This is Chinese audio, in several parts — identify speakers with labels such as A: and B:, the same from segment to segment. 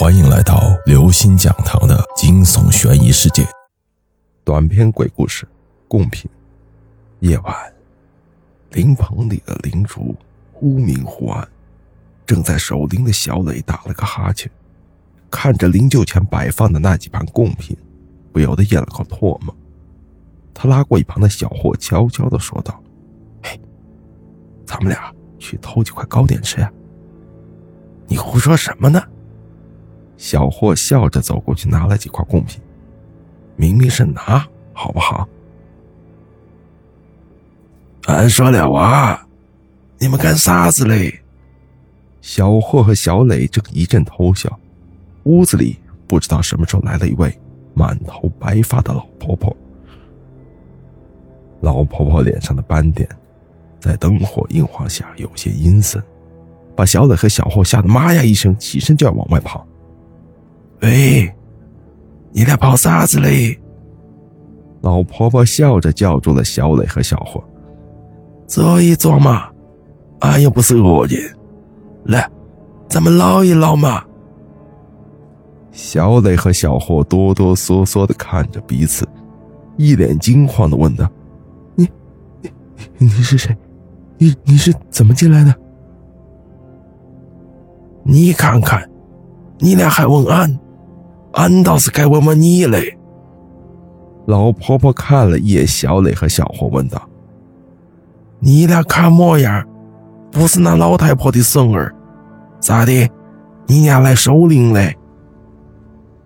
A: 欢迎来到刘星讲堂的惊悚悬疑世界。
B: 短篇鬼故事，贡品。夜晚，灵棚里的灵烛忽明忽暗，正在守灵的小磊打了个哈欠，看着灵柩前摆放的那几盘贡品，不由得咽了口唾沫。他拉过一旁的小霍，悄悄地说道：“嘿，咱们俩去偷几块糕点吃呀？”你胡说什么呢？小霍笑着走过去，拿了几块贡品。明明是拿，好不好？俺说了啊，你们干啥子嘞？小霍和小磊正一阵偷笑。屋子里不知道什么时候来了一位满头白发的老婆婆。老婆婆脸上的斑点，在灯火映晃下有些阴森。把小磊和小霍吓得妈呀一声，起身就要往外跑。喂，你俩跑啥子嘞？老婆婆笑着叫住了小磊和小霍：“坐一坐嘛，俺又不是恶人，来，咱们唠一唠嘛。”小磊和小霍哆哆嗦嗦的看着彼此，一脸惊慌的问道：“你，你，你是谁？你你是怎么进来的？”你看看，你俩还问俺，俺倒是该问问你嘞。老婆婆看了一眼小磊和小红，问道：“你俩看模样，不是那老太婆的孙儿，咋的？你俩来守灵嘞？”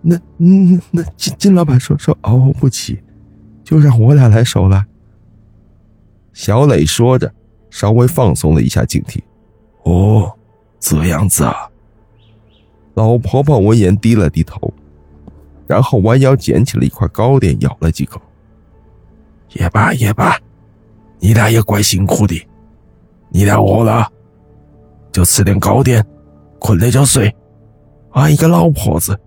B: 那……嗯，那金金老板说说熬不起，就让我俩来守了。小磊说着，稍微放松了一下警惕。哦。这样子啊，老婆婆闻言低了低头，然后弯腰捡起了一块糕点，咬了几口。也罢也罢，你俩也怪辛苦的，你俩饿了就吃点糕点，困了就睡。俺一个老婆子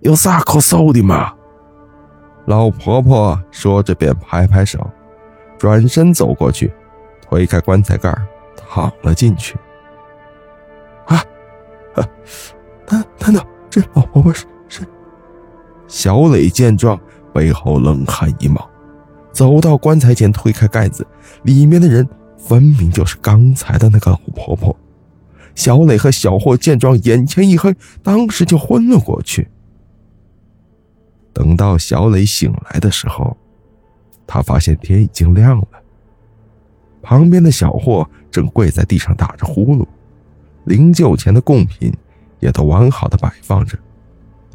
B: 有啥可守的嘛？老婆婆说着便拍拍手，转身走过去，推开棺材盖，躺了进去。啊，啊难难道这老婆婆是是？小磊见状，背后冷汗一冒，走到棺材前，推开盖子，里面的人分明就是刚才的那个老婆婆。小磊和小霍见状，眼前一黑，当时就昏了过去。等到小磊醒来的时候，他发现天已经亮了，旁边的小霍正跪在地上打着呼噜。灵柩前的贡品也都完好的摆放着，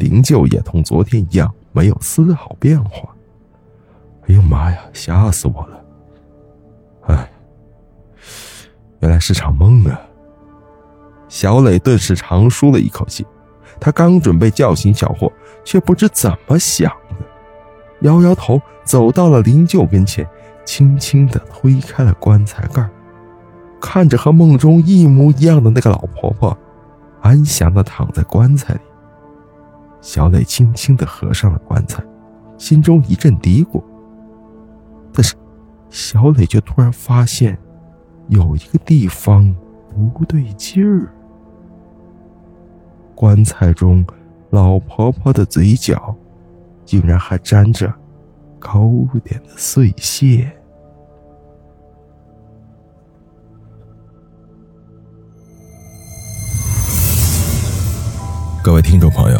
B: 灵柩也同昨天一样没有丝毫变化。哎呦妈呀，吓死我了！哎，原来是场梦啊！小磊顿时长舒了一口气，他刚准备叫醒小霍，却不知怎么想的，摇摇头走到了灵柩跟前，轻轻的推开了棺材盖看着和梦中一模一样的那个老婆婆，安详的躺在棺材里。小磊轻轻的合上了棺材，心中一阵嘀咕。但是，小磊却突然发现，有一个地方不对劲儿。棺材中，老婆婆的嘴角，竟然还沾着糕点的碎屑。
A: 各位听众朋友，